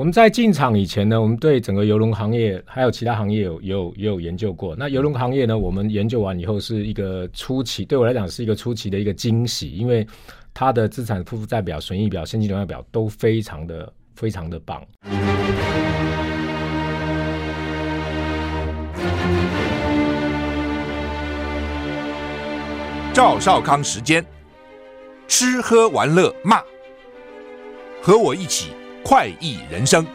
我们在进场以前呢，我们对整个游轮行业还有其他行业有有也有研究过。那游轮行业呢，我们研究完以后是一个初期，对我来讲是一个初期的一个惊喜，因为它的资产负债表、损益表、现金流量表都非常的非常的棒。赵少康时间，吃喝玩乐骂，和我一起。快意人生，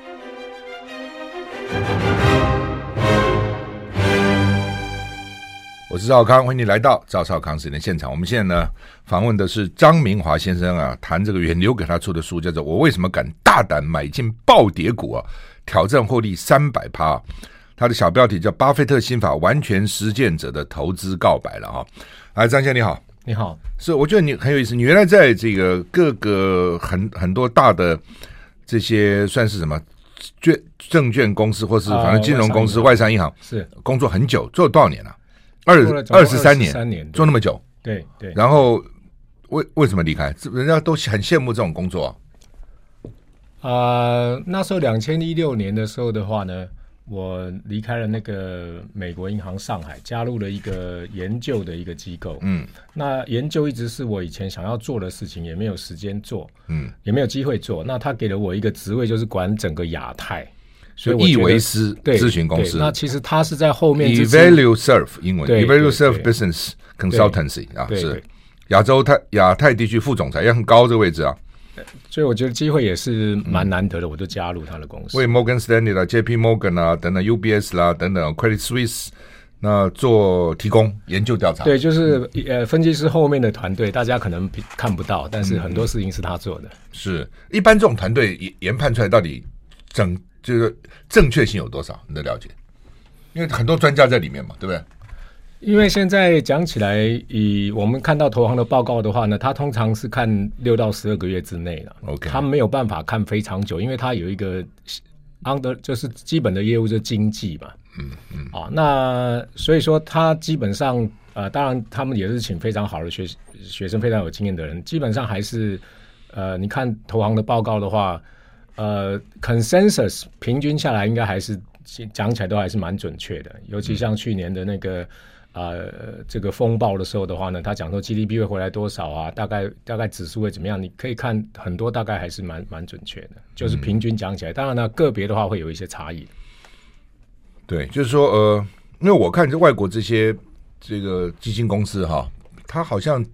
我是赵康，欢迎你来到赵少康时间的现场。我们现在呢，访问的是张明华先生啊，谈这个远流给他出的书，叫做《我为什么敢大胆买进暴跌股啊，挑战获利三百趴》。他的小标题叫《巴菲特心法：完全实践者的投资告白》了哈。哎，张先生你好，你好，是我觉得你很有意思，你原来在这个各个很很多大的。这些算是什么？券证券公司，或是反正金融公司、外商银行是工作很久，做了多少年了？二二十三年，三年做那么久，对对。然后为为什么离开？人家都很羡慕这种工作。啊，那时候两千一六年的时候的话呢。我离开了那个美国银行上海，加入了一个研究的一个机构。嗯，那研究一直是我以前想要做的事情，也没有时间做，嗯，也没有机会做。那他给了我一个职位，就是管整个亚太，所以易维斯咨询公司。那其实他是在后面。Evalueserve 英文，Evalueserve Business Consultancy 啊，是亚洲太亚太地区副总裁，也很高这个位置啊。所以我觉得机会也是蛮难得的，我就加入他的公司。为 Morgan Stanley 啦、J.P. Morgan 啊等等，UBS 啦等等，Credit Suisse 那做提供研究调查。对，就是呃，分析师后面的团队，大家可能看不到，但是很多事情是他做的。嗯、是一般这种团队研研判出来到底整就是正确性有多少？你的了解？因为很多专家在里面嘛，对不对？因为现在讲起来，以我们看到投行的报告的话呢，他通常是看六到十二个月之内了。OK，他没有办法看非常久，因为他有一个 under 就是基本的业务就是经济嘛。嗯嗯。啊，那所以说他基本上呃，当然他们也是请非常好的学学生，非常有经验的人，基本上还是呃，你看投行的报告的话，呃，consensus 平均下来应该还是讲起来都还是蛮准确的，尤其像去年的那个。呃，这个风暴的时候的话呢，他讲说 GDP 会回来多少啊？大概大概指数会怎么样？你可以看很多，大概还是蛮蛮准确的，就是平均讲起来。当然呢，个别的话会有一些差异。对，就是说，呃，因为我看这外国这些这个基金公司哈，他好像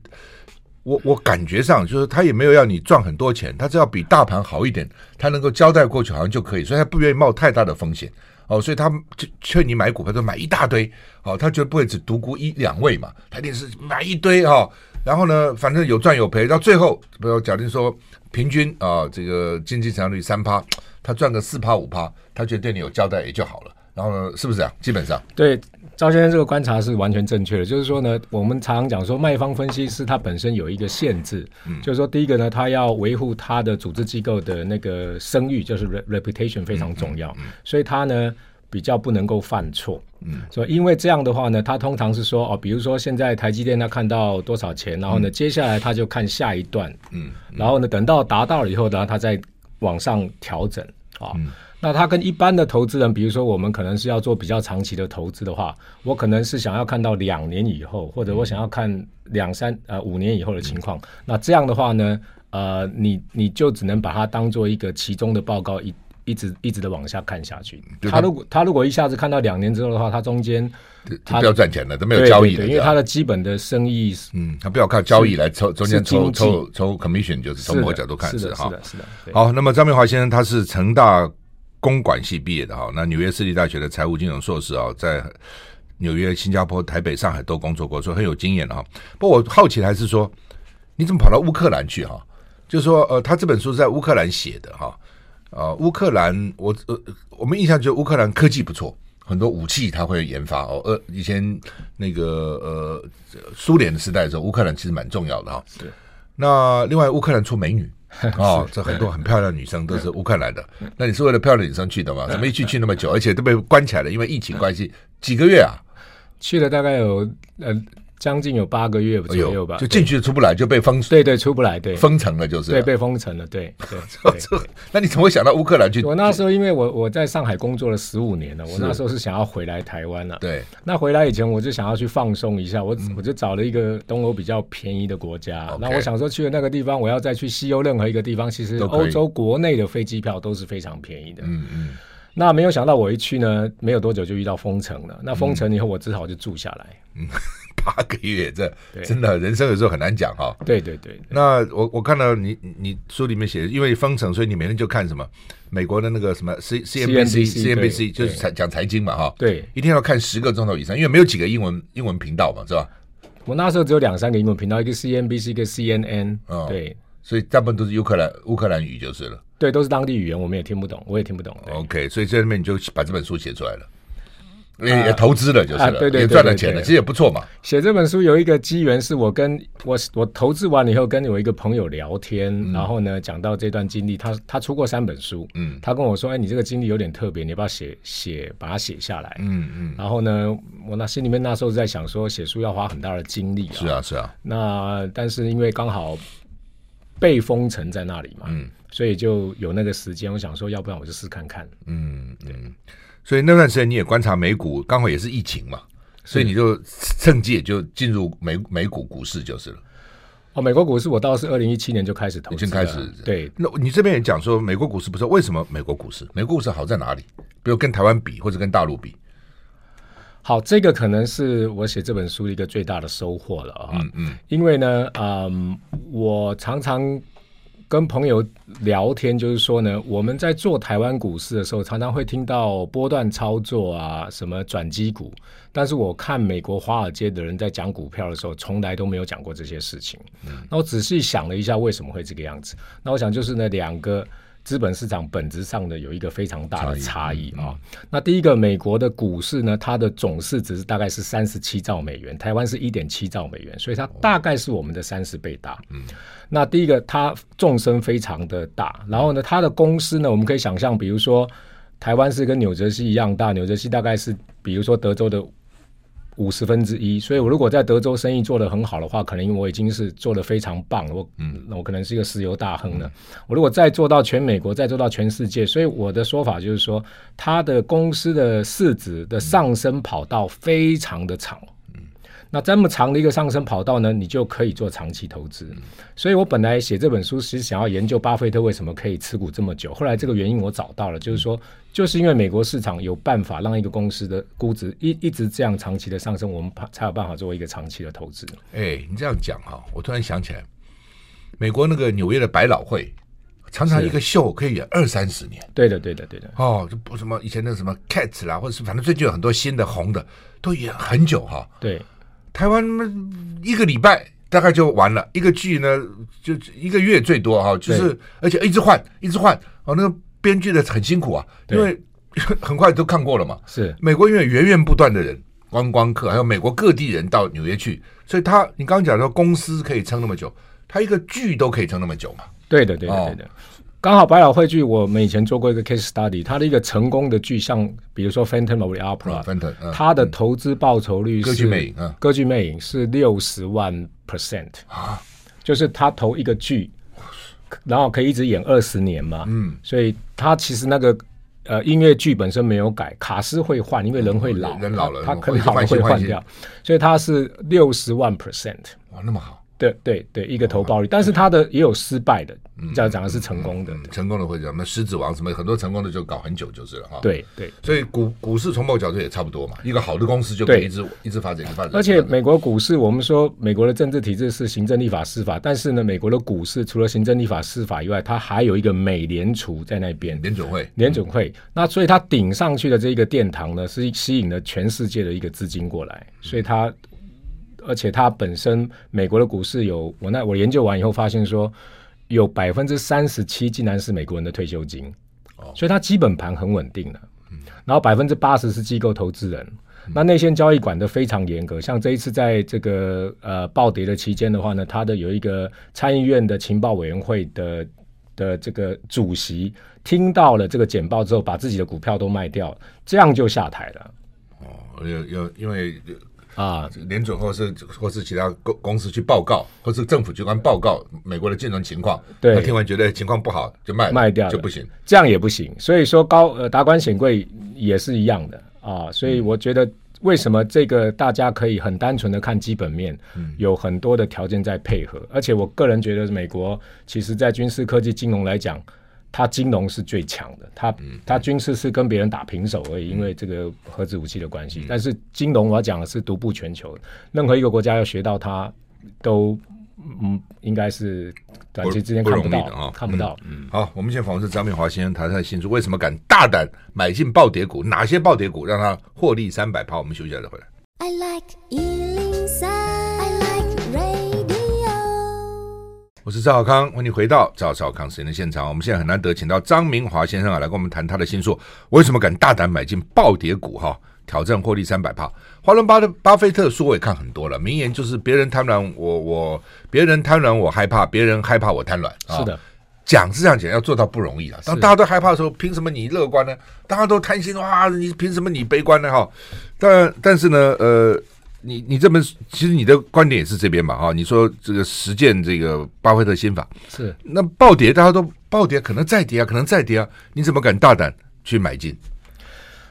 我我感觉上就是他也没有要你赚很多钱，他只要比大盘好一点，他能够交代过去好像就可以，所以他不愿意冒太大的风险。哦，所以他就劝你买股票，就买一大堆。哦，他绝对不会只独孤一两位嘛，他一定是买一堆哈、哦。然后呢，反正有赚有赔，到最后，比如假定说平均啊、这个经济成长率三趴，他赚个四趴五趴，他觉得对你有交代也就好了。然后呢，是不是啊？基本上，对赵先生这个观察是完全正确的。就是说呢，我们常常讲说，卖方分析师他本身有一个限制，嗯、就是说第一个呢，他要维护他的组织机构的那个声誉，就是 reputation 非常重要，所以他呢。比较不能够犯错，嗯，所以因为这样的话呢，他通常是说哦，比如说现在台积电他看到多少钱，然后呢，嗯、接下来他就看下一段，嗯，嗯然后呢，等到达到了以后呢，他再往上调整啊。嗯、那他跟一般的投资人，比如说我们可能是要做比较长期的投资的话，我可能是想要看到两年以后，或者我想要看两三呃五年以后的情况。嗯、那这样的话呢，呃，你你就只能把它当做一个其中的报告一。一直一直的往下看下去，他如果他如果一下子看到两年之后的话，他中间他不要赚钱了，都没有交易的，因为他的基本的生意，嗯，他不要靠交易来抽中间抽抽抽 commission，就是从某个角度看是的，是的，是的。好，那么张明华先生他是成大公管系毕业的哈，那纽约市立大学的财务金融硕士啊，在纽约、新加坡、台北、上海都工作过，所以很有经验的哈。不过我好奇的还是说，你怎么跑到乌克兰去哈？就是说，呃，他这本书是在乌克兰写的哈。啊，乌克兰，我呃，我们印象就乌克兰科技不错，很多武器他会研发哦。呃，以前那个呃苏联的时代的时候，乌克兰其实蛮重要的哈。是。那另外，乌克兰出美女 啊，这很多很漂亮女生都是乌克兰的。那你是为了漂亮女生去的吗？怎么一去去那么久，而且都被关起来了，因为疫情关系，几个月啊？去了大概有呃将近有八个月左右吧，就进去出不来，就被封，对对，出不来，对，封城了就是，对，被封城了，对 对。那你怎么会想到乌克兰去？我那时候因为我我在上海工作了十五年了，我那时候是想要回来台湾了。对，那回来以前我就想要去放松一下，我我就找了一个东欧比较便宜的国家。那我想说去了那个地方，我要再去西欧任何一个地方，其实欧洲国内的飞机票都是非常便宜的。嗯嗯。那没有想到我一去呢，没有多久就遇到封城了。那封城以后，我只好就住下来。嗯。八个月，这真的人生有时候很难讲哈。对对对，那我我看到你你书里面写，因为封城，所以你每天就看什么美国的那个什么 C C N B C C N B C，就是财讲财经嘛哈。对，一天要看十个钟头以上，因为没有几个英文英文频道嘛，是吧？我那时候只有两三个英文频道，一个 C N B C，一个 C N N。对，所以大部分都是乌克兰乌克兰语就是了。对，都是当地语言，我们也听不懂，我也听不懂。OK，所以在那边你就把这本书写出来了。也投资了，就是了，也赚了钱了，其实也不错嘛。写这本书有一个机缘，是我跟我我投资完了以后，跟我一个朋友聊天，然后呢讲到这段经历，他他出过三本书，嗯，他跟我说，哎，你这个经历有点特别，你要不要写写把它写下来？嗯嗯。然后呢，我那心里面那时候在想说，写书要花很大的精力啊，是啊是啊。那但是因为刚好被封城在那里嘛，嗯，所以就有那个时间，我想说，要不然我就试看看，嗯嗯。所以那段时间你也观察美股，刚好也是疫情嘛，所以你就趁机也就进入美美股股市就是了。哦，美国股市我倒是二零一七年就开始投资，已经开始。对，那你这边也讲说美国股市不是为什么美国股市？美国股市好在哪里？比如跟台湾比，或者跟大陆比？好，这个可能是我写这本书的一个最大的收获了啊。嗯嗯，因为呢，嗯，我常常。跟朋友聊天，就是说呢，我们在做台湾股市的时候，常常会听到波段操作啊，什么转机股。但是我看美国华尔街的人在讲股票的时候，从来都没有讲过这些事情。嗯，那我仔细想了一下，为什么会这个样子？那我想就是呢，两个。资本市场本质上的有一个非常大的差异啊。那第一个，美国的股市呢，它的总市值大概是三十七兆美元，台湾是一点七兆美元，所以它大概是我们的三十倍大。嗯，那第一个，它纵深非常的大，然后呢，它的公司呢，我们可以想象，比如说台湾是跟纽泽西一样大，纽泽西大概是比如说德州的。五十分之一，所以我如果在德州生意做得很好的话，可能我已经是做得非常棒了，我嗯，那我可能是一个石油大亨了。嗯、我如果再做到全美国，再做到全世界，所以我的说法就是说，他的公司的市值的上升跑道非常的长。那这么长的一个上升跑道呢，你就可以做长期投资。所以我本来写这本书是想要研究巴菲特为什么可以持股这么久。后来这个原因我找到了，就是说，就是因为美国市场有办法让一个公司的估值一一直这样长期的上升，我们才有办法作为一个长期的投资。哎，你这样讲哈，我突然想起来，美国那个纽约的百老汇，常常一个秀可以演二三十年。对的，对的，对的。哦，就不什么以前的什么 Cats 啦，或者是反正最近有很多新的红的，都演很久哈。对。台湾一个礼拜大概就完了，一个剧呢就一个月最多哈，就是而且一直换一直换哦，那个编剧的很辛苦啊，因为很快都看过了嘛。是美国因为源源不断的人观光客，还有美国各地人到纽约去，所以他你刚刚讲说公司可以撑那么久，他一个剧都可以撑那么久嘛。对的，对的，对的。刚好百老汇剧，我们以前做过一个 case study，它的一个成功的剧，像比如说《Phantom of the Opera》，它的投资报酬率是歌剧魅影，歌剧魅影是六十万 percent 啊，就是他投一个剧，然后可以一直演二十年嘛，嗯，所以他其实那个呃音乐剧本身没有改，卡斯会换，因为人会老，人老了，他可能会换掉，所以他是六十万 percent，哇，那么好。对对对，一个投报率，但是他的也有失败的，这样讲的是成功的，成功的会什么狮子王什么很多成功的就搞很久就是了哈。对对，所以股股市从某角度也差不多嘛，一个好的公司就可以一直一直发展一直发展。而且美国股市，我们说美国的政治体制是行政、立法、司法，但是呢，美国的股市除了行政、立法、司法以外，它还有一个美联储在那边，联准会，联准会。那所以它顶上去的这个殿堂呢，是吸引了全世界的一个资金过来，所以它。而且它本身，美国的股市有我那我研究完以后发现说，有百分之三十七竟然是美国人的退休金，哦所以它基本盘很稳定的。然后百分之八十是机构投资人，那内线交易管得非常严格。像这一次在这个呃暴跌的期间的话呢，它的有一个参议院的情报委员会的的这个主席听到了这个简报之后，把自己的股票都卖掉，这样就下台了。哦，有有因为。啊，联准或是或是其他公公司去报告，或是政府机关报告美国的金融情况，对，他听完觉得情况不好就卖卖掉就不行，这样也不行。所以说高呃达官显贵也是一样的。啊，所以我觉得为什么这个大家可以很单纯的看基本面，嗯，有很多的条件在配合，而且我个人觉得美国其实在军事科技金融来讲。它金融是最强的，它它军事是跟别人打平手而已，因为这个核子武器的关系。但是金融我要讲的是独步全球，任何一个国家要学到它，都嗯应该是短期之间看不到不啊，看不到。嗯，好，我们现在访问是张明华先生，谈他的新书为什么敢大胆买进暴跌股，哪些暴跌股让他获利三百趴？我们休息一下再回来。I like 我是赵小康，欢迎回到赵少康时间的现场。我们现在很难得请到张明华先生啊，来跟我们谈他的新书。为什么敢大胆买进暴跌股？哈，挑战获利三百帕。华伦巴的巴菲特书我也看很多了，名言就是别人贪婪，我我别人贪婪，我害怕；别人害怕，我贪婪。是的，讲是这样讲，要做到不容易啊。当大家都害怕的时候，凭什么你乐观呢？大家都贪心哇，你凭什么你悲观呢？哈，但但是呢，呃。你你这么其实你的观点也是这边嘛哈？你说这个实践这个巴菲特心法是那暴跌，大家都暴跌，可能再跌啊，可能再跌啊，你怎么敢大胆去买进？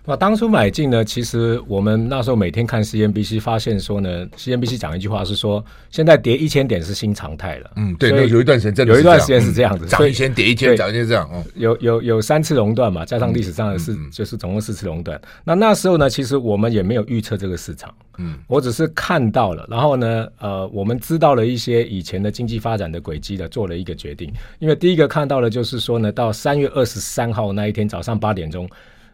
那当初买进呢，其实我们那时候每天看 CNBC，发现说呢，CNBC 讲一句话是说，现在跌一千点是新常态了。嗯，对，有一段时间真的有一段时间是这样子，涨一千跌一千，涨一千这样。哦，有有有三次熔断嘛，加上历史上的四，就是总共四次熔断。那那时候呢，其实我们也没有预测这个市场。嗯，我只是看到了，然后呢，呃，我们知道了一些以前的经济发展的轨迹的，做了一个决定。因为第一个看到的就是说呢，到三月二十三号那一天早上八点钟。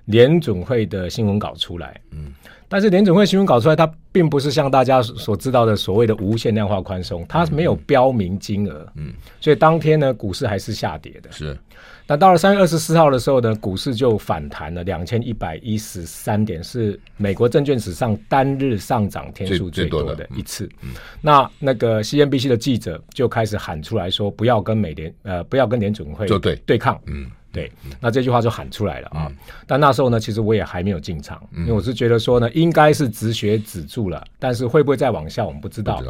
联准会的新闻稿出来，嗯，但是联准会新闻稿出来，它并不是像大家所知道的所谓的无限量化宽松，它没有标明金额，嗯，所以当天呢，股市还是下跌的。是，那到了三月二十四号的时候呢，股市就反弹了两千一百一十三点，是美国证券史上单日上涨天数最多的。一次。嗯，那那个 CNBC 的记者就开始喊出来说，不要跟美联呃，不要跟联准会对。对抗，嗯。对，那这句话就喊出来了啊！嗯、但那时候呢，其实我也还没有进场，嗯、因为我是觉得说呢，应该是止血止住了，但是会不会再往下，我们不知道。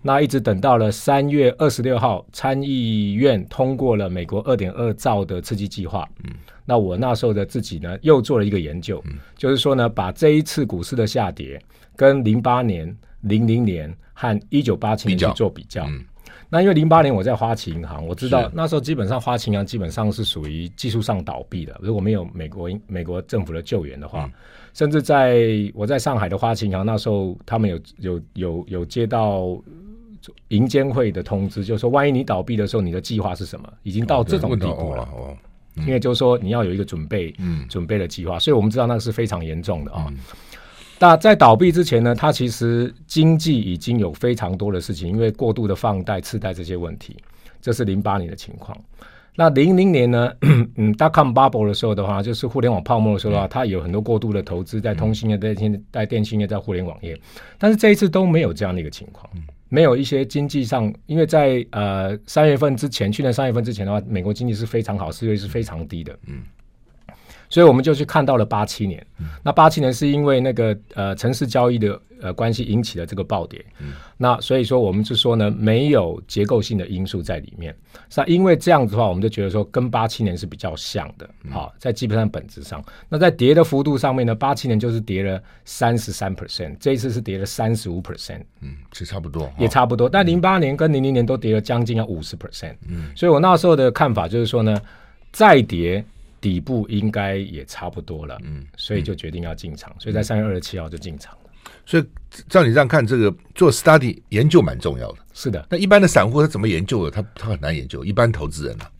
那一直等到了三月二十六号，参议院通过了美国二点二兆的刺激计划。嗯，那我那时候的自己呢，又做了一个研究，嗯、就是说呢，把这一次股市的下跌跟零八年、零零年和一九八七年去做比较。嗯那因为零八年我在花旗银行，我知道那时候基本上花旗银行基本上是属于技术上倒闭的，如果没有美国美国政府的救援的话，嗯、甚至在我在上海的花旗银行那时候，他们有有有有接到银监会的通知，就是说万一你倒闭的时候，你的计划是什么？已经到这种地步了，哦因为就是说你要有一个准备，嗯，准备的计划，所以我们知道那个是非常严重的啊。嗯那在倒闭之前呢，它其实经济已经有非常多的事情，因为过度的放贷、次贷这些问题，这是零八年的情况。那零零年呢，嗯，dotcom bubble 的时候的话，就是互联网泡沫的时候的话，它有很多过度的投资在通信业、在电在电信业、在互联网业，但是这一次都没有这样的一个情况，没有一些经济上，因为在呃三月份之前，去年三月份之前的话，美国经济是非常好，失业率是非常低的，嗯。所以我们就去看到了八七年，嗯、那八七年是因为那个呃城市交易的呃关系引起了这个暴跌，嗯、那所以说我们就说呢，没有结构性的因素在里面，那因为这样子的话，我们就觉得说跟八七年是比较像的，好、嗯，在基本上本质上，那在跌的幅度上面呢，八七年就是跌了三十三 percent，这一次是跌了三十五 percent，嗯，其实差不多，也差不多，但零八年跟零零年都跌了将近要五十 percent，嗯，所以我那时候的看法就是说呢，再跌。底部应该也差不多了，嗯，所以就决定要进场，嗯、所以在三月二十七号就进场了。所以照你这样看，这个做 study 研究蛮重要的。是的，那一般的散户他怎么研究的？他他很难研究。一般投资人呢、啊，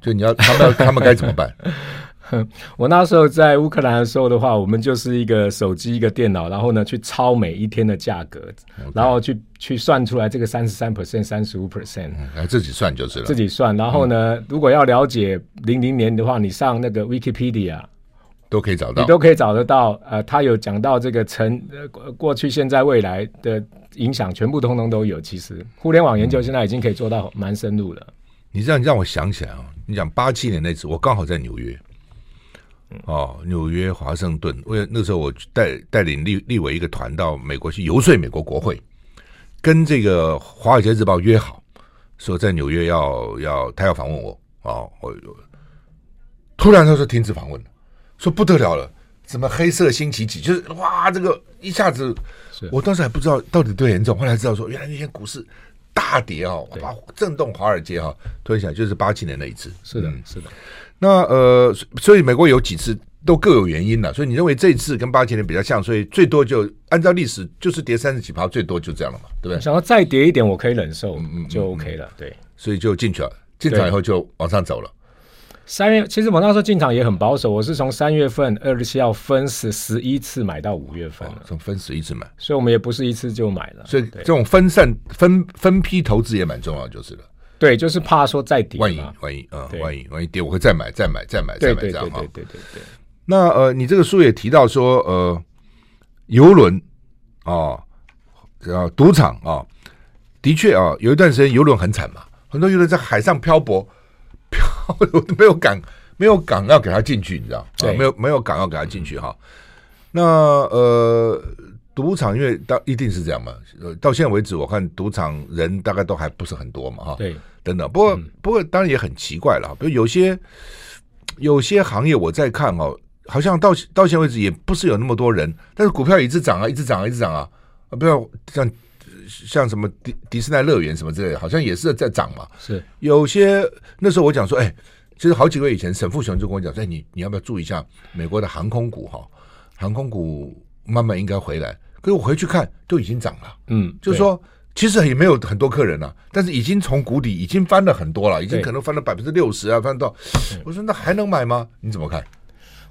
就你要他们他们该怎么办？我那时候在乌克兰的时候的话，我们就是一个手机一个电脑，然后呢去抄每一天的价格.然后去去算出来这个三十三 percent、三十五 percent，来自己算就是了。自己算，然后呢，嗯、如果要了解零零年的话，你上那个 Wikipedia 都可以找到，你都可以找得到。呃，他有讲到这个成呃过去、现在、未来的影响，全部通通都有。其实互联网研究现在已经可以做到蛮深入了。嗯、你这样让我想起来啊，你讲八七年那次，我刚好在纽约。哦，纽约、华盛顿，为那时候我带带领立立委一个团到美国去游说美国国会，跟这个《华尔街日报》约好，说在纽约要要他要访问我哦，我突然他说停止访问了，说不得了了，什么黑色星期几，就是哇，这个一下子，我当时还不知道到底多严重，后来知道说原来那天股市大跌哦，哇，震动华尔街哈，突然想就是八七年那一次，是的，是的。那呃，所以美国有几次都各有原因了，所以你认为这一次跟八七年比较像，所以最多就按照历史就是跌三十几趴，最多就这样了嘛，对不对？想要再跌一点，我可以忍受，嗯，就 OK 了，对。所以就进去了，进场以后就往上走了。三月其实我那时候进场也很保守，我是从三月份二十七号分十十一次买到五月份，从分十一次买，所以我们也不是一次就买了。所以这种分散分分批投资也蛮重要，就是了。对，就是怕说再跌，万一万一啊，万一万一跌，我会再买，再买，再买，再买，这样哈。对对对对。那呃，你这个书也提到说，呃，游轮啊，呃，赌场啊，的确啊，有一段时间游轮很惨嘛，很多游轮在海上漂泊，漂没有港，没有港要给他进去，你知道？对，没有没有港要给他进去哈。那呃。赌场因为到一定是这样嘛，呃，到现在为止，我看赌场人大概都还不是很多嘛，哈，对，等等。不过，嗯、不过当然也很奇怪了，比如有些有些行业我在看哦，好像到到现在为止也不是有那么多人，但是股票一直涨啊，一直涨啊，一直涨啊，啊，不要像像什么迪迪士尼乐园什么之类的，好像也是在涨嘛。是有些那时候我讲说，哎，其实好几个月以前，沈富雄就跟我讲说，哎，你你要不要注意一下美国的航空股哈，航空股。慢慢应该回来，可是我回去看都已经涨了，嗯，就是说其实也没有很多客人了，但是已经从谷底已经翻了很多了，已经可能翻了百分之六十啊，翻到，我说那还能买吗？你怎么看？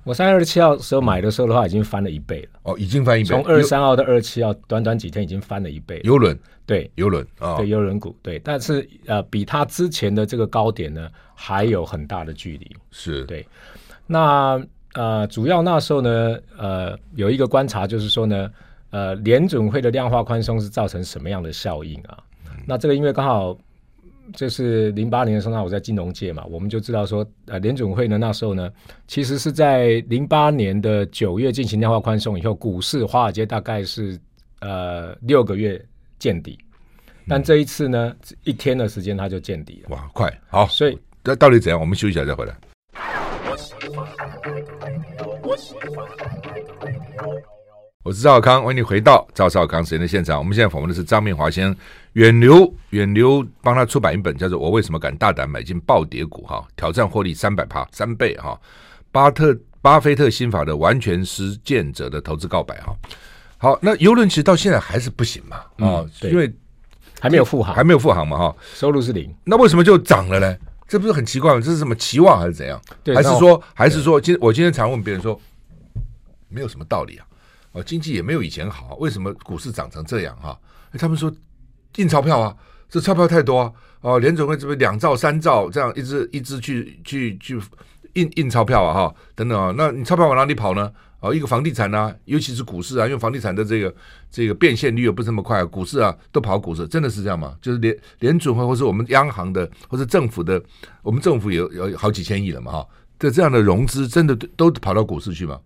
我三月二十七号时候买的时候的话，已经翻了一倍了，哦，已经翻一倍，从二十三号到二十七号，短短几天已经翻了一倍。游轮。对。游轮啊，对游轮股。对，但是呃，比它之前的这个高点呢还有很大的距离，是。对，那。呃，主要那时候呢，呃，有一个观察就是说呢，呃，联准会的量化宽松是造成什么样的效应啊？嗯、那这个因为刚好就是零八年的时候，那我在金融界嘛，我们就知道说，呃，联准会呢那时候呢，其实是在零八年的九月进行量化宽松以后，股市华尔街大概是呃六个月见底，但这一次呢，一天的时间它就见底了。哇，快好！所以那到底怎样？我们休息一下再回来。我是赵少康，欢迎你回到赵少康时间的现场。我们现在访问的是张明华先生，远流远流帮他出版一本叫做《我为什么敢大胆买进暴跌股》哈，挑战获利三百趴三倍哈，巴特巴菲特心法的完全实践者的投资告白哈。好，那游轮其实到现在还是不行嘛啊，嗯、因为还没有复航，还没有复航嘛哈，收入是零，那为什么就涨了呢？这不是很奇怪吗？这是什么期望还是怎样？对还是说还是说今我今天常问别人说，没有什么道理啊。哦，经济也没有以前好，为什么股市涨成这样哈？他们说印钞票啊，这钞票太多啊。哦，联总会这边两兆三兆这样一直一直去去去印印钞票啊哈，等等啊，那你钞票往哪里跑呢？哦，一个房地产啊，尤其是股市啊，因为房地产的这个这个变现率又不是那么快，股市啊都跑股市，真的是这样吗？就是联联准会或是我们央行的或是政府的，我们政府有有好几千亿了嘛哈，这这样的融资真的都跑到股市去吗？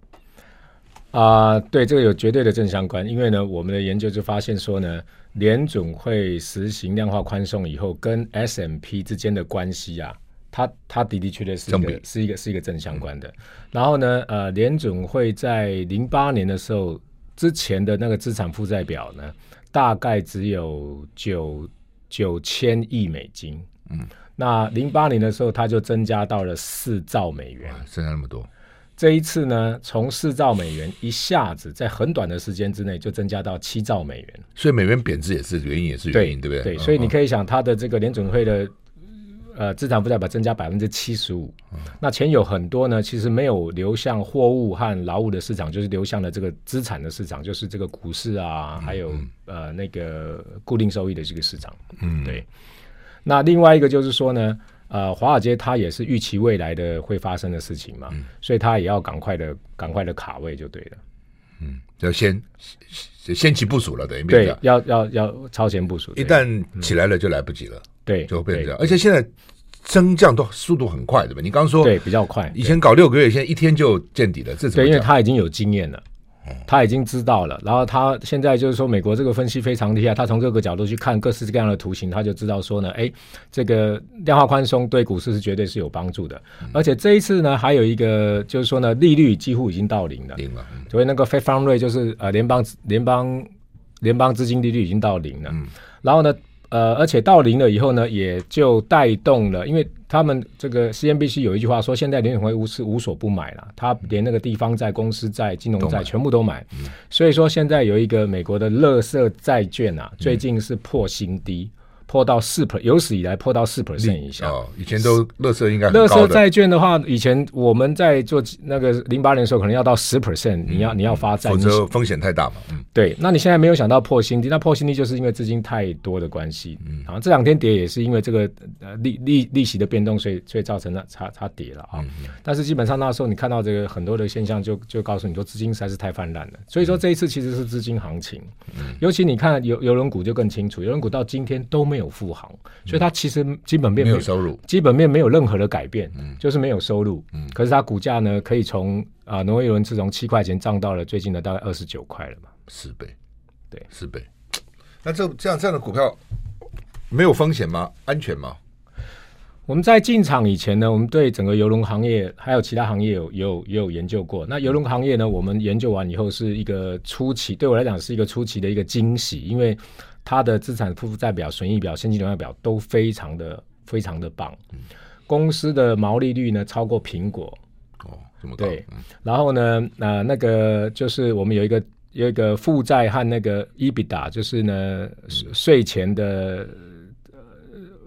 啊、对，这个有绝对的正相关，因为呢，我们的研究就发现说呢，联准会实行量化宽松以后，跟 S M P 之间的关系啊，它它的的确确是一个是一个是一个正相关的。然后呢，呃，联准会在零八年的时候之前的那个资产负债表呢，大概只有九九千亿美金，嗯，那零八年的时候，它就增加到了四兆美元，增加那么多。这一次呢，从四兆美元一下子在很短的时间之内就增加到七兆美元，所以美元贬值也是原因，也是原因，对，对不对？对，所以你可以想，它的这个联准会的呃资产负债表增加百分之七十五，那钱有很多呢，其实没有流向货物和劳务的市场，就是流向了这个资产的市场，就是这个股市啊，还有呃那个固定收益的这个市场。嗯，对。那另外一个就是说呢。呃，华尔街它也是预期未来的会发生的事情嘛，嗯、所以它也要赶快的、赶快的卡位就对了。嗯，要先先期部署了，等于对，要要要超前部署。一旦起来了就来不及了，对，就会变成这样。而且现在升降都速度很快，对吧？你刚刚说对比较快，以前搞六个月，现在一天就见底了，这怎么？对，因为他已经有经验了。他已经知道了，然后他现在就是说，美国这个分析非常厉害，他从各个角度去看各式各样的图形，他就知道说呢，哎，这个量化宽松对股市是绝对是有帮助的，而且这一次呢，还有一个就是说呢，利率几乎已经到零了，零了，所以那个 Fed Fund Rate 就是呃联邦联邦联邦资金利率已经到零了，然后呢。呃，而且到零了以后呢，也就带动了，因为他们这个 CNBC 有一句话说，现在联准会无是无所不买了，他连那个地方债、公司债、金融债全部都买，嗯、所以说现在有一个美国的垃圾债券啊，最近是破新低。嗯破到四 per，有史以来破到四 percent 以下。哦，以前都乐色应该乐色债券的话，以前我们在做那个零八年的时候，可能要到十 percent，你要你要发债，否则风险太大嘛。嗯，对。那你现在没有想到破新低，那破新低就是因为资金太多的关系。嗯，啊，这两天跌也是因为这个呃利利利息的变动，所以所以造成了差差跌了啊。但是基本上那时候你看到这个很多的现象就，就就告诉你说资金实在是太泛滥了。所以说这一次其实是资金行情。嗯，尤其你看邮邮轮股就更清楚，邮轮股到今天都没有复航。所以它其实基本面没有收入，基本面没有任何的改变，嗯，就是没有收入，嗯，可是它股价呢，可以从啊，挪威邮轮自从七块钱涨到了最近的大概二十九块了嘛，四倍，对，四倍。那这这样这样的股票没有风险吗？安全吗？我们在进场以前呢，我们对整个游轮行业还有其他行业有有也有研究过。那游轮行业呢，我们研究完以后是一个初期，对我来讲是一个初期的一个惊喜，因为。它的资产负债表、损益表、现金流量表都非常的非常的棒，嗯、公司的毛利率呢超过苹果。哦，这么高对，嗯、然后呢，呃，那个就是我们有一个有一个负债和那个 EBITDA，就是呢税、嗯、前的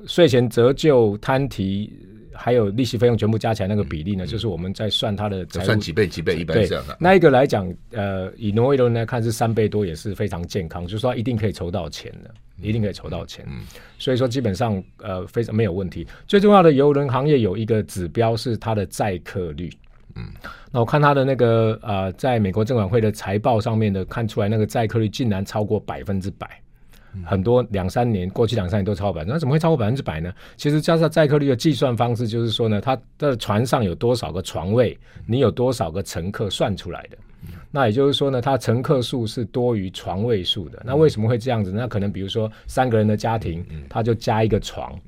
税、呃、前折旧摊提。还有利息费用全部加起来那个比例呢，嗯、就是我们在算它的财务算几倍几倍一般这样的。那一个来讲，呃，以挪威邮轮来看是三倍多，也是非常健康，就是说一定可以筹到钱的，嗯、一定可以筹到钱。嗯，所以说基本上呃非常没有问题。最重要的邮轮行业有一个指标是它的载客率。嗯，那我看它的那个呃，在美国证管会的财报上面的看出来，那个载客率竟然超过百分之百。很多两三年过去两三年都超过百分之，那怎么会超过百分之百呢？其实加上载客率的计算方式，就是说呢，它的船上有多少个床位，你有多少个乘客算出来的。那也就是说呢，它乘客数是多于床位数的。那为什么会这样子？那可能比如说三个人的家庭，他就加一个床，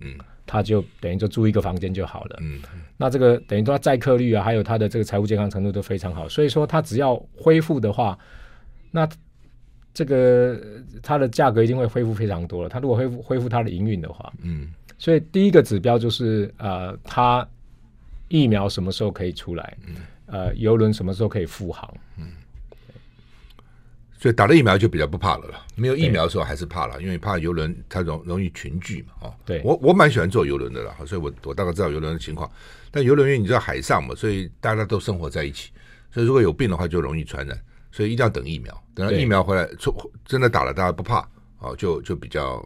他就等于就租一个房间就好了。那这个等于说载客率啊，还有它的这个财务健康程度都非常好。所以说它只要恢复的话，那。这个它的价格一定会恢复非常多了。它如果恢复恢复它的营运的话，嗯，所以第一个指标就是呃，它疫苗什么时候可以出来？嗯，呃，游轮什么时候可以复航？嗯，所以打了疫苗就比较不怕了了。没有疫苗的时候还是怕了，因为怕游轮它容容易群聚嘛。哦，对，我我蛮喜欢坐游轮的啦，所以我我大概知道游轮的情况。但游轮因为你知道海上嘛，所以大家都生活在一起，所以如果有病的话就容易传染。所以一定要等疫苗，等到疫苗回来，出真的打了，大家不怕啊，就就比较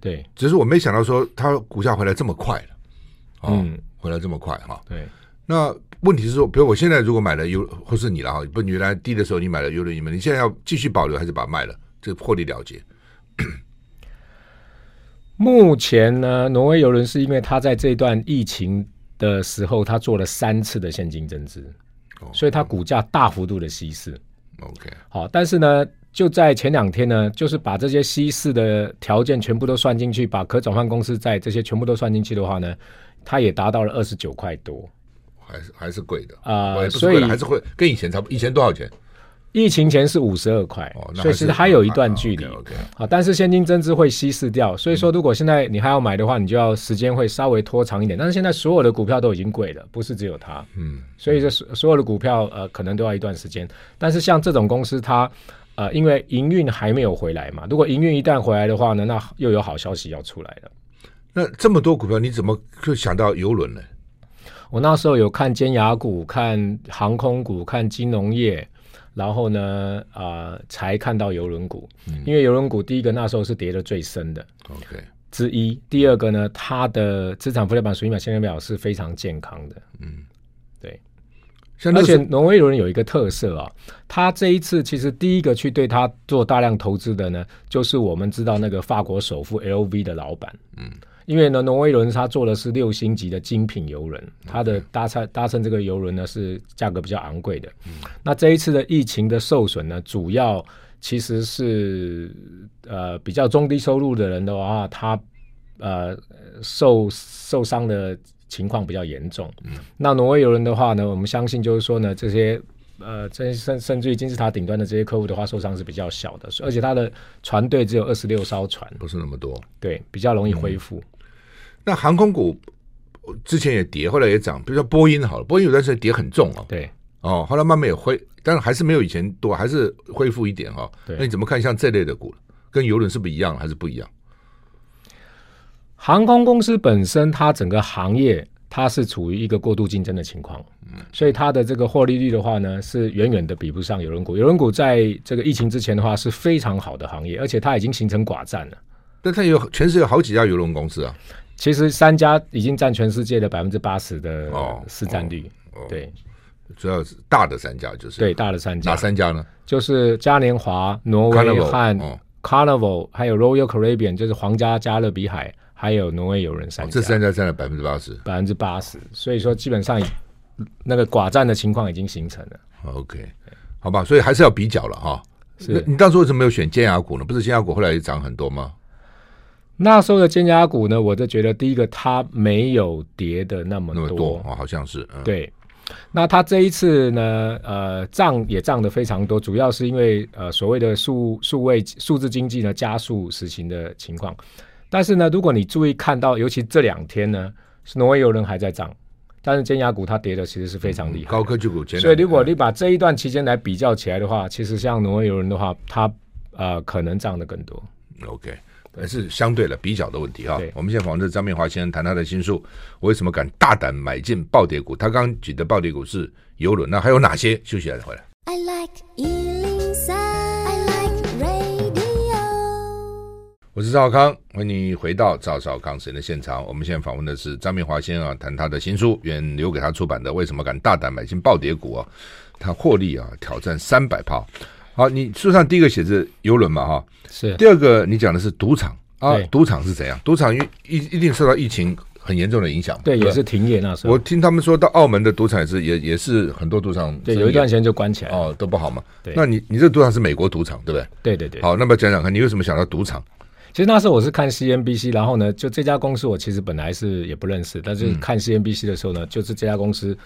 对。只是我没想到说它股价回来这么快嗯、回来这么快哈。对。那问题是说，比如我现在如果买了优，或是你了哈，不，原来低的时候你买了优轮，你们你现在要继续保留还是把它卖了？这个获利了结。目前呢，挪威邮轮是因为它在这段疫情的时候，它做了三次的现金增资。所以它股价大幅度的稀释，OK，好，但是呢，就在前两天呢，就是把这些稀释的条件全部都算进去，把可转换公司在这些全部都算进去的话呢，它也达到了二十九块多，还是还是贵的。啊，呃、所以还是会跟以前差不多，以前多少钱？疫情前是五十二块，所以其实还有一段距离。好，但是现金增资会稀释掉，所以说如果现在你还要买的话，你就要时间会稍微拖长一点。但是现在所有的股票都已经贵了，不是只有它。嗯，所以这所所有的股票呃可能都要一段时间。但是像这种公司，它呃因为营运还没有回来嘛，如果营运一旦回来的话呢，那又有好消息要出来了。那这么多股票，你怎么就想到游轮呢？我那时候有看尖牙股，看航空股，看金融业。然后呢，啊、呃，才看到游轮股，嗯、因为游轮股第一个那时候是跌的最深的，OK，之一。第二个呢，它的资产负债表、损益表、现金表是非常健康的，嗯，对。而且挪威游轮有一个特色啊，它这一次其实第一个去对它做大量投资的呢，就是我们知道那个法国首富 LV 的老板，嗯。因为呢，挪威轮它做的是六星级的精品邮轮，它的搭乘搭乘这个邮轮呢是价格比较昂贵的。嗯、那这一次的疫情的受损呢，主要其实是呃比较中低收入的人的话，他呃受受伤的情况比较严重。嗯、那挪威邮轮的话呢，我们相信就是说呢，这些呃这甚甚至于金字塔顶端的这些客户的话，受伤是比较小的，而且它的船队只有二十六艘船，不是那么多，对，比较容易恢复。嗯那航空股之前也跌，后来也涨，比如说波音好了，波音有段时间跌很重哦。对，哦，后来慢慢也恢，但是还是没有以前多，还是恢复一点哈、哦。对，那你怎么看像这类的股，跟游轮是不是一样，还是不一样？航空公司本身，它整个行业它是处于一个过度竞争的情况，嗯，所以它的这个获利率的话呢，是远远的比不上邮轮股。邮轮股在这个疫情之前的话是非常好的行业，而且它已经形成寡占了。但它有全世界有好几家邮轮公司啊。其实三家已经占全世界的百分之八十的市占率，哦哦、对，主要是大的三家就是对大的三家，哪三家呢？就是嘉年华、挪威和 Carnival，还有 Royal Caribbean，就是皇家加勒比海，还有挪威友人三家，哦、这三家占了百分之八十，百分之八十，所以说基本上那个寡占的情况已经形成了。OK，好吧，所以还是要比较了哈。是你当初为什么没有选尖牙股呢？不是尖牙股后来也涨很多吗？那时候的尖牙股呢，我就觉得第一个它没有跌的那么多，那么多哦，好像是、嗯、对。那它这一次呢，呃，涨也涨得非常多，主要是因为呃所谓的数数位数字经济呢加速实行的情况。但是呢，如果你注意看到，尤其这两天呢，是挪威游轮还在涨，但是尖牙股它跌的其实是非常厉害、嗯，高科技股。所以如果你把这一段期间来比较起来的话，其实像挪威游轮的话，它呃可能涨得更多。OK。还是相对的比较的问题哈。我们现在访问的张明华先生谈他的新书，我为什么敢大胆买进暴跌股？他刚刚举的暴跌股是游轮，那还有哪些？休息一下再回来。I like 103, I like radio。我是赵少康，欢迎你回到赵少康时间的现场。我们现在访问的是张明华先生啊，谈他的新书，原留给他出版的《为什么敢大胆买进暴跌股》啊，他获利啊挑战三百趴。好，你书上第一个写着游轮嘛，哈，是。第二个你讲的是赌场啊，赌场是怎样？赌场一一一定受到疫情很严重的影响，对，也是停业那时候。我听他们说到澳门的赌场也是也也是很多赌场，对，有一段时间就关起来哦，都不好嘛。对，那你你这赌场是美国赌场对不对？对对对。好，那么讲讲看，你为什么想到赌场？其实那时候我是看 CNBC，然后呢，就这家公司我其实本来是也不认识，但是看 CNBC 的时候呢，就是这家公司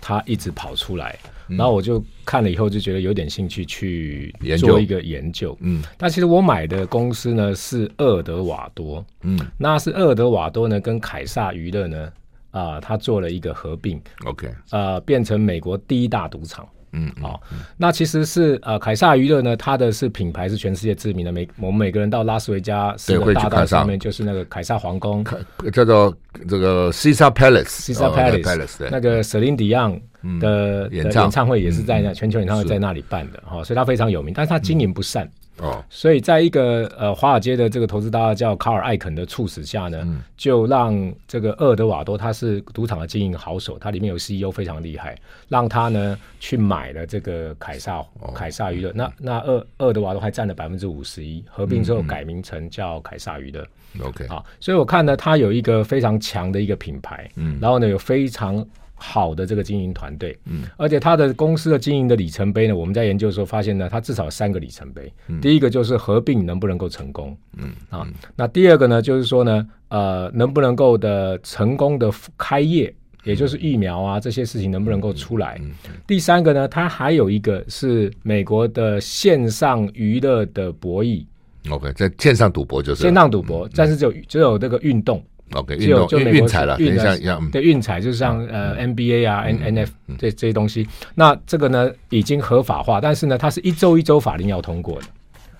它一直跑出来。然后我就看了以后就觉得有点兴趣去做一个研究，嗯，但其实我买的公司呢是厄德瓦多，嗯，那是厄德瓦多呢跟凯撒娱乐呢啊、呃，他做了一个合并，OK，呃，变成美国第一大赌场。嗯，好、哦，那其实是呃，凯撒娱乐呢，它的是品牌是全世界知名的，每我们每个人到拉斯维加斯的大道上面就是那个凯撒皇宫，叫做这个 Caesar Palace，Caesar Palace，那个 Celine Dion 的演唱。会也是在那全球演唱会在那里办的，哈、哦，所以它非常有名，但是它经营不善。哦，所以在一个呃华尔街的这个投资大家叫卡尔艾肯的促使下呢，嗯、就让这个厄尔德瓦多他是赌场的经营好手，他里面有 CEO 非常厉害，让他呢去买了这个凯撒、哦、凯撒娱乐。那那厄厄尔德瓦多还占了百分之五十一，合并之后改名成叫凯撒娱乐。OK，好，所以我看呢，他有一个非常强的一个品牌，嗯，然后呢有非常。好的这个经营团队，嗯，而且他的公司的经营的里程碑呢，我们在研究的时候发现呢，它至少有三个里程碑。嗯，第一个就是合并能不能够成功，嗯啊，那第二个呢，就是说呢，呃，能不能够的成功的开业，也就是疫苗啊这些事情能不能够出来。嗯，第三个呢，它还有一个是美国的线上娱乐的博弈。OK，在线上赌博就是线上赌博，但是只有只有这个运动。OK，运动就运彩了，等一下一样。对，运彩就是像呃 NBA 啊、N N F 这这些东西。那这个呢已经合法化，但是呢，它是一周一周法令要通过的。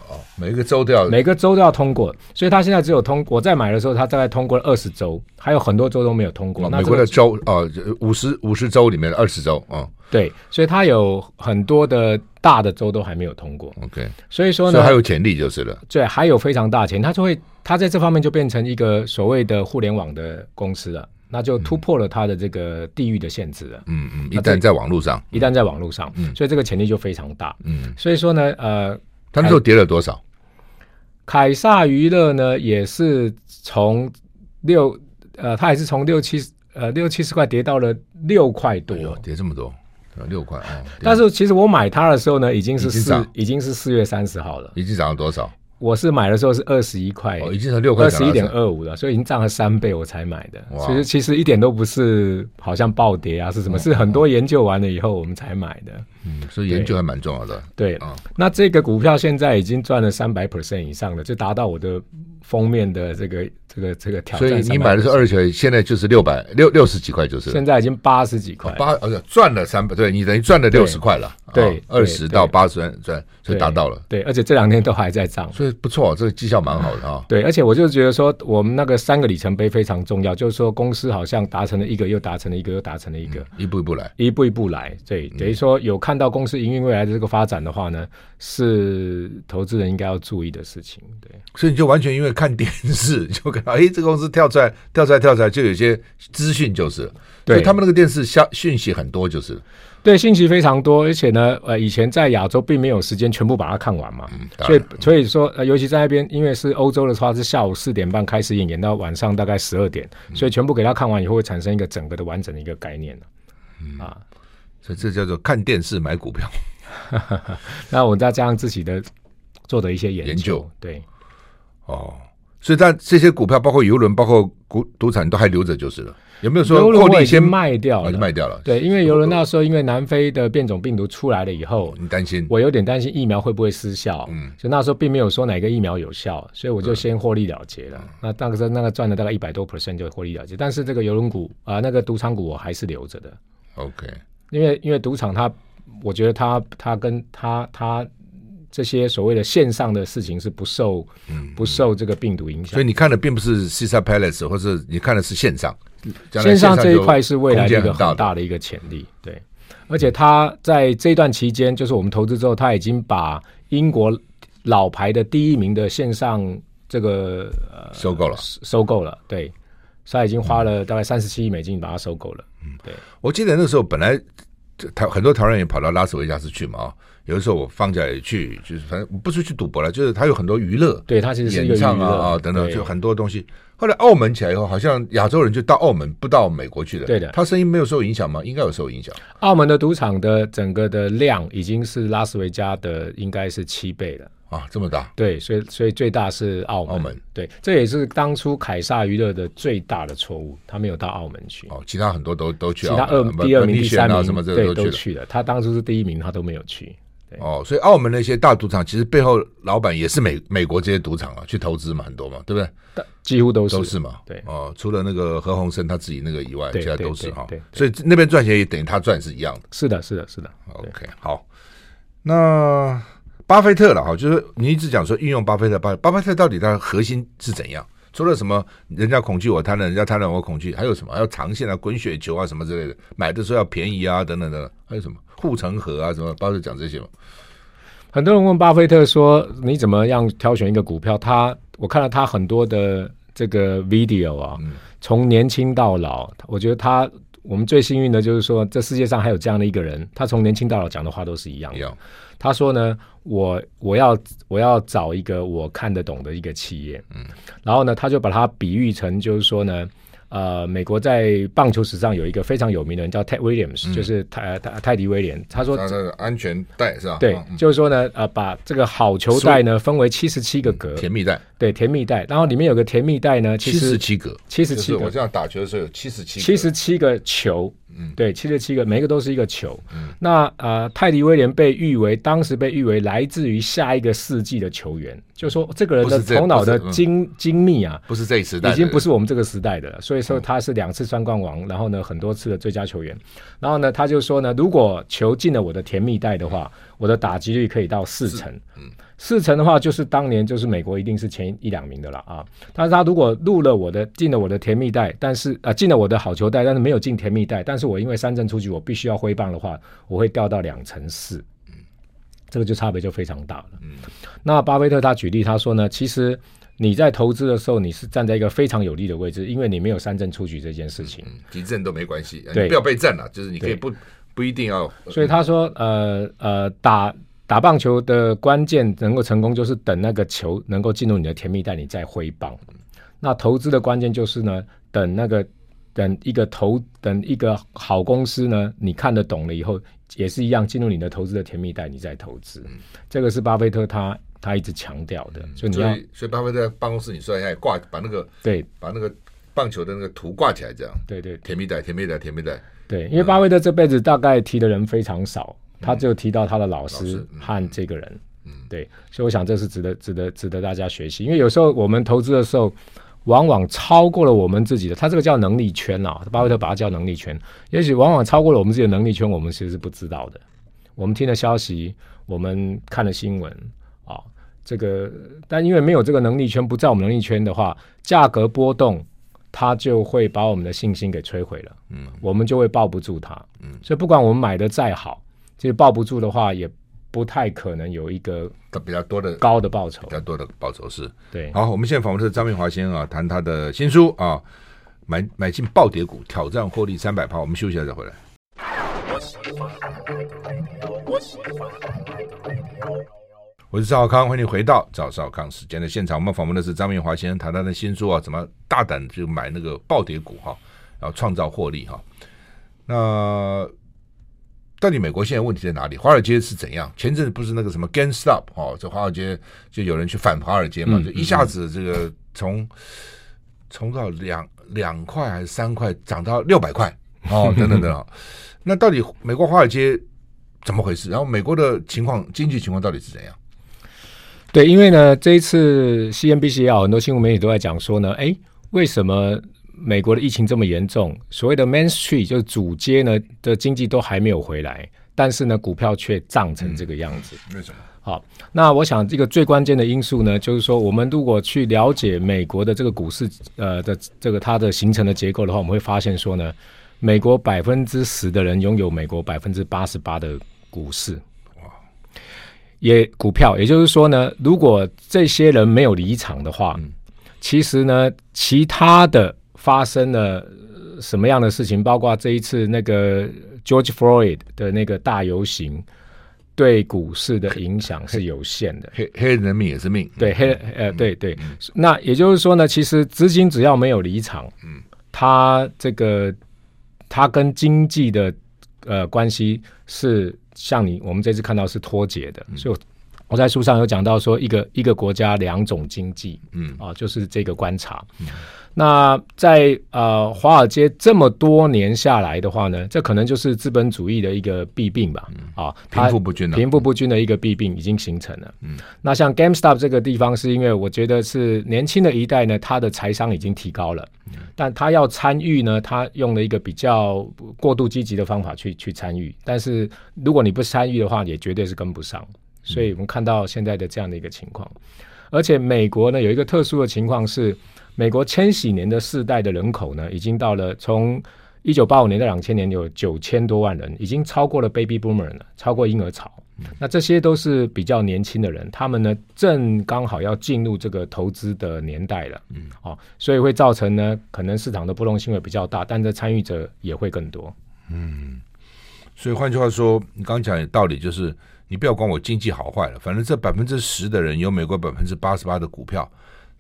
哦，每个州都要，每个州都要通过，所以他现在只有通。我在买的时候，他大概通过了二十州，还有很多州都没有通过。美国的州啊，五十五十州里面的二十州啊。对，所以它有很多的大的州都还没有通过。OK，所以说呢，还有潜力就是了。对，还有非常大潜力，它就会，他在这方面就变成一个所谓的互联网的公司了，那就突破了他的这个地域的限制了。嗯嗯，一旦在网络上，一旦在网络上，嗯，所以这个潜力就非常大。嗯，所以说呢，呃，它那时候跌了多少？凯撒娱乐呢，也是从六呃，它也是从六七呃六七十块跌到了六块多，哎，跌这么多，六块啊！哦，但是其实我买它的时候呢，已经是四已经是四月三十号了，已经涨了多少？我是买的时候是二十一块，哦，已经从六块二十一点二五了，所以已经涨了三倍，我才买的。其实其实一点都不是好像暴跌啊，是什么？是很多研究完了以后我们才买的。嗯，所以研究还蛮重要的。对，对，那这个股票现在已经赚了三百 percent 以上了，就达到我的封面的这个。这个这个挑战，所以你买的是二十。块，现在就是六百六六十几块，就是现在已经八十几块，八而且赚了三百，对你等于赚了六十块了，对，二十到八十万赚，所以达到了，对，而且这两天都还在涨，所以不错，这个绩效蛮好的啊。对，而且我就觉得说，我们那个三个里程碑非常重要，就是说公司好像达成了一个，又达成了一个，又达成了一个，一步一步来，一步一步来，对，等于说有看到公司营运未来的这个发展的话呢，是投资人应该要注意的事情，对。所以你就完全因为看电视 就看到，哎，这个公司跳出来，跳出来，跳出来，就有些资讯，就是，对，他们那个电视消讯息很多，就是，对，信息非常多，而且呢，呃，以前在亚洲并没有时间全部把它看完嘛，嗯、所以所以说，呃，尤其在那边，因为是欧洲的话，是下午四点半开始演，演到晚上大概十二点，嗯，所以全部给他看完以后，会产生一个整个的完整的一个概念嗯、啊，所以这叫做看电视买股票，那我们再加上自己的做的一些研究，研究。对。哦，所以但这些股票，包括邮轮，包括股赌场，都还留着就是了。有没有说获利先卖掉了？就卖掉了。对，因为邮轮那时候，因为南非的变种病毒出来了以后，你担心？我有点担心疫苗会不会失效。嗯，所以那时候并没有说哪个疫苗有效，所以我就先获利了结了。那那个时候那个赚了大概一百多 percent 就获利了结。但是这个邮轮股啊、呃，那个赌场股我还是留着的。OK，因为因为赌场它，我觉得它它跟它它。这些所谓的线上的事情是不受，嗯，不受这个病毒影响，所以你看的并不是 Caesars Palace，或者你看的是线上，线上这一块是未来一个很大的一个潜力，对。而且他在这段期间，就是我们投资之后，他已经把英国老牌的第一名的线上这个呃收购了，收购了，对，他已经花了大概三十七亿美金把它收购了，嗯，对。我记得那时候本来台很多台湾人也跑到拉斯维加斯去嘛啊。有的时候我放假也去，就是反正不是去赌博了，就是他有很多娱乐，对他其实演唱啊啊等等，就很多东西。后来澳门起来以后，好像亚洲人就到澳门，不到美国去了。对的，他生意没有受影响吗？应该有受影响。澳门的赌场的整个的量已经是拉斯维加的应该是七倍了啊，这么大。对，所以所以最大是澳门。澳门对，这也是当初凯撒娱乐的最大的错误，他没有到澳门去。哦，其他很多都都去，其他二第二名、第三名什么对都去了，他当初是第一名，他都没有去。哦，所以澳门那些大赌场，其实背后老板也是美美国这些赌场啊，去投资嘛，很多嘛，对不对？几乎都是都是嘛。对哦，除了那个何鸿燊他自己那个以外，其他都是哈。对，所以那边赚钱也等于他赚是一样的。是的，是的，是的。OK，好。那巴菲特了哈，就是你一直讲说运用巴菲特，巴巴菲特到底他的核心是怎样？除了什么人家恐惧我贪婪，人家贪婪我恐惧，还有什么？还有长线啊，滚雪球啊，什么之类的，买的时候要便宜啊，等等等等，还有什么？护城河啊，什么？巴菲特讲这些嘛。很多人问巴菲特说：“你怎么样挑选一个股票？”他我看了他很多的这个 video 啊，从年轻到老，我觉得他我们最幸运的就是说，这世界上还有这样的一个人，他从年轻到老讲的话都是一样的。他说呢：“我我要我要找一个我看得懂的一个企业。”嗯，然后呢，他就把它比喻成就是说呢。呃，美国在棒球史上有一个非常有名的人叫 Ted Williams，、嗯、就是泰泰泰迪威廉。他说他的安全带是吧？对，嗯、就是说呢，呃，把这个好球带呢分为七十七个格，甜蜜带。对，甜蜜带，然后里面有个甜蜜带呢，七十七格，七十七个。我这样打球的时候有七十七，七十七个球。嗯，对，七十七个，每一个都是一个球。嗯，那呃，泰迪威廉被誉为当时被誉为来自于下一个世纪的球员，就是说这个人的头脑的精、嗯、精密啊，不是这一时代，已经不是我们这个时代的了。所以说他是两次三冠王，然后呢很多次的最佳球员。然后呢，他就说呢，如果球进了我的甜蜜袋的话，我的打击率可以到四成。嗯。四成的话，就是当年就是美国一定是前一两名的了啊。但是他如果入了我的进了我的甜蜜袋，但是啊进了我的好球袋，但是没有进甜蜜袋，但是我因为三振出局，我必须要挥棒的话，我会掉到两成四。嗯，这个就差别就非常大了。嗯，那巴菲特他举例他说呢，其实你在投资的时候，你是站在一个非常有利的位置，因为你没有三振出局这件事情，几阵都没关系，对，不要被震了，就是你可以不不一定要。所以他说，呃呃打。打棒球的关键能够成功，就是等那个球能够进入你的甜蜜袋，你再挥棒。那投资的关键就是呢，等那个等一个投等一个好公司呢，你看得懂了以后，也是一样进入你的投资的甜蜜袋，你再投资。嗯、这个是巴菲特他他一直强调的，嗯、所以你要所以巴菲特在办公室你说一下挂把那个对把那个棒球的那个图挂起来，这样对对甜蜜带甜蜜带甜蜜带。对，因为巴菲特这辈子大概提的人非常少，嗯、他就提到他的老师和这个人。嗯嗯，对，所以我想这是值得、值得、值得大家学习。因为有时候我们投资的时候，往往超过了我们自己的，他这个叫能力圈啊，巴菲特把它叫能力圈。也许往往超过了我们自己的能力圈，我们其实是不知道的。我们听了消息，我们看了新闻啊，这个，但因为没有这个能力圈，不在我们能力圈的话，价格波动，它就会把我们的信心给摧毁了。嗯，我们就会抱不住它。嗯，所以不管我们买的再好，其实抱不住的话也。不太可能有一个比较多的高的报酬，比较多的报酬是对。好，我们现在访问的是张明华先生啊，谈他的新书啊，买买进暴跌股，挑战获利三百趴。我们休息一下再回来。我是赵少康，欢迎你回到赵少康时间的现场。我们访问的是张明华先生，谈他的新书啊，怎么大胆就买那个暴跌股哈，然后创造获利哈。那。到底美国现在问题在哪里？华尔街是怎样？前阵子不是那个什么 GameStop 哦，这华尔街就有人去反华尔街嘛，嗯、就一下子这个从从到两两块还是三块涨到六百块 哦，等等等等。那到底美国华尔街怎么回事？然后美国的情况经济情况到底是怎样？对，因为呢，这一次 CNBC 也好，很多新闻媒体都在讲说呢，哎，为什么？美国的疫情这么严重，所谓的 Main Street 就是主街呢的经济都还没有回来，但是呢股票却涨成这个样子。嗯、为什么？好，那我想这个最关键的因素呢，就是说我们如果去了解美国的这个股市呃的这个它的形成的结构的话，我们会发现说呢，美国百分之十的人拥有美国百分之八十八的股市，哇，也股票，也就是说呢，如果这些人没有离场的话，嗯、其实呢其他的。发生了什么样的事情？包括这一次那个 George Floyd 的那个大游行，对股市的影响是有限的。黑黑人的命也是命，对黑呃对对。嗯、那也就是说呢，其实资金只要没有离场，嗯，它这个它跟经济的呃关系是像你我们这次看到是脱节的。嗯、所以我在书上有讲到说，一个一个国家两种经济，嗯啊，就是这个观察。嗯那在呃华尔街这么多年下来的话呢，这可能就是资本主义的一个弊病吧。嗯、啊，贫富不均，贫富不均的一个弊病已经形成了。嗯，那像 GameStop 这个地方，是因为我觉得是年轻的一代呢，他的财商已经提高了，嗯、但他要参与呢，他用了一个比较过度积极的方法去去参与。但是如果你不参与的话，也绝对是跟不上。所以我们看到现在的这样的一个情况，嗯、而且美国呢有一个特殊的情况是。美国千禧年的世代的人口呢，已经到了从一九八五年到两千年有九千多万人，已经超过了 baby boomer 了，超过婴儿潮。嗯、那这些都是比较年轻的人，他们呢正刚好要进入这个投资的年代了。嗯，哦，所以会造成呢，可能市场的波动性会比较大，但这参与者也会更多。嗯，所以换句话说，你刚刚讲的道理就是，你不要管我经济好坏了，反正这百分之十的人有美国百分之八十八的股票，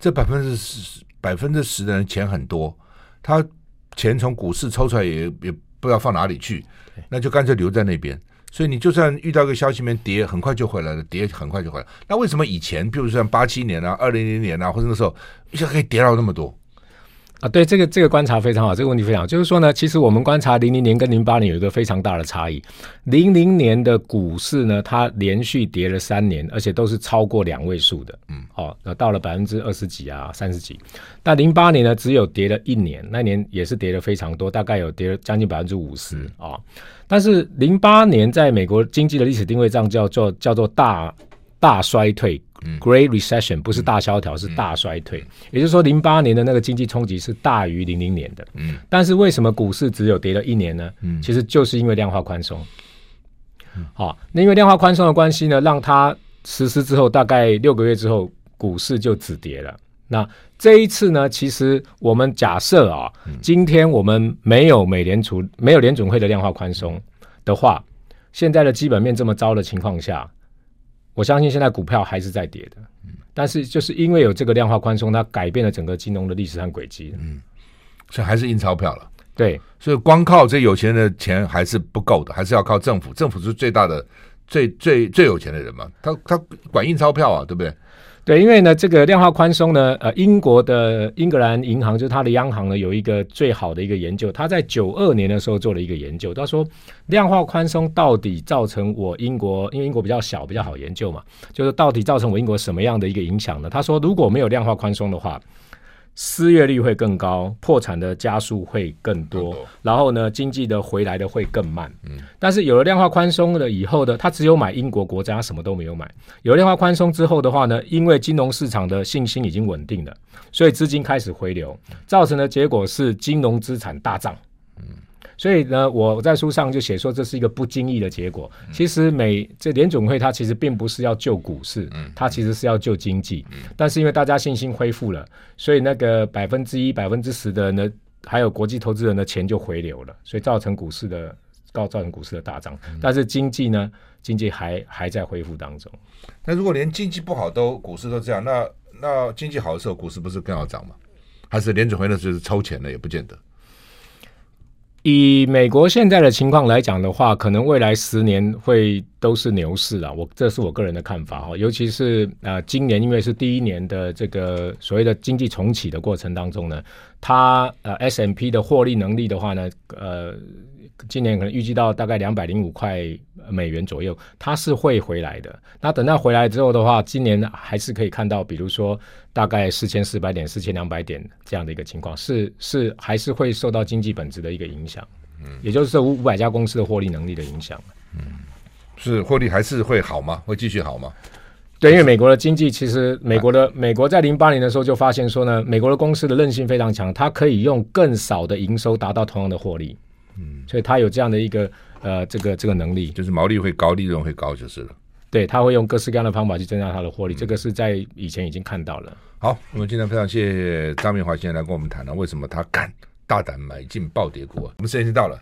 这百分之十。百分之十的人钱很多，他钱从股市抽出来也也不知道放哪里去，那就干脆留在那边。所以你就算遇到一个消息面跌，很快就回来了，跌很快就回来。那为什么以前，比如说像八七年啊、二零零年啊，或者那时候一下可以跌到那么多？啊，对，这个这个观察非常好，这个问题非常好，就是说呢，其实我们观察零零年跟零八年有一个非常大的差异。零零年的股市呢，它连续跌了三年，而且都是超过两位数的，嗯，哦，那到了百分之二十几啊、三十几。但零八年呢，只有跌了一年，那年也是跌了非常多，大概有跌了将近百分之五十啊。但是零八年在美国经济的历史定位上叫做叫做大大衰退。Great Recession 不是大萧条，嗯、是大衰退。嗯、也就是说，零八年的那个经济冲击是大于零零年的。嗯，但是为什么股市只有跌了一年呢？嗯，其实就是因为量化宽松。嗯，好，那因为量化宽松的关系呢，让它实施之后，大概六个月之后，股市就止跌了。那这一次呢，其实我们假设啊，嗯、今天我们没有美联储、没有联准会的量化宽松的话，现在的基本面这么糟的情况下。我相信现在股票还是在跌的。嗯，但是就是因为有这个量化宽松，它改变了整个金融的历史和轨迹。嗯，所以还是印钞票了。对，所以光靠这有钱人的钱还是不够的，还是要靠政府。政府是最大的、最最最有钱的人嘛，他他管印钞票啊，对不对？对，因为呢，这个量化宽松呢，呃，英国的英格兰银行就是它的央行呢，有一个最好的一个研究，他在九二年的时候做了一个研究，他说量化宽松到底造成我英国，因为英国比较小，比较好研究嘛，就是到底造成我英国什么样的一个影响呢？他说如果没有量化宽松的话。失业率会更高，破产的加速会更多，然后呢，经济的回来的会更慢。嗯，但是有了量化宽松了以后呢，他只有买英国国债，他什么都没有买。有了量化宽松之后的话呢，因为金融市场的信心已经稳定了，所以资金开始回流，造成的结果是金融资产大涨。所以呢，我在书上就写说，这是一个不经意的结果。其实美这联总会它其实并不是要救股市，它其实是要救经济。但是因为大家信心恢复了，所以那个百分之一、百分之十的呢，还有国际投资人的钱就回流了，所以造成股市的高，造成股市的大涨。但是经济呢，经济还还在恢复当中。那如果连经济不好都股市都这样，那那经济好的时候股市不是更要涨吗？还是联准会那就是抽钱了也不见得。以美国现在的情况来讲的话，可能未来十年会都是牛市啊。我这是我个人的看法哈，尤其是啊今年因为是第一年的这个所谓的经济重启的过程当中呢，它呃 S M P 的获利能力的话呢，呃。今年可能预计到大概两百零五块美元左右，它是会回来的。那等到回来之后的话，今年还是可以看到，比如说大概四千四百点、四千两百点这样的一个情况，是是还是会受到经济本质的一个影响。嗯，也就是这五五百家公司的获利能力的影响。嗯，是获利还是会好吗？会继续好吗？对，因为美国的经济其实，美国的美国在零八年的时候就发现说呢，美国的公司的韧性非常强，它可以用更少的营收达到同样的获利。嗯，所以他有这样的一个呃，这个这个能力，就是毛利会高，利润会高就是了。对，他会用各式各样的方法去增加他的获利，嗯，这个是在以前已经看到了。好，我们今天非常谢谢张明华先生来跟我们谈了为什么他敢大胆买进暴跌股。啊我们时间已经到了。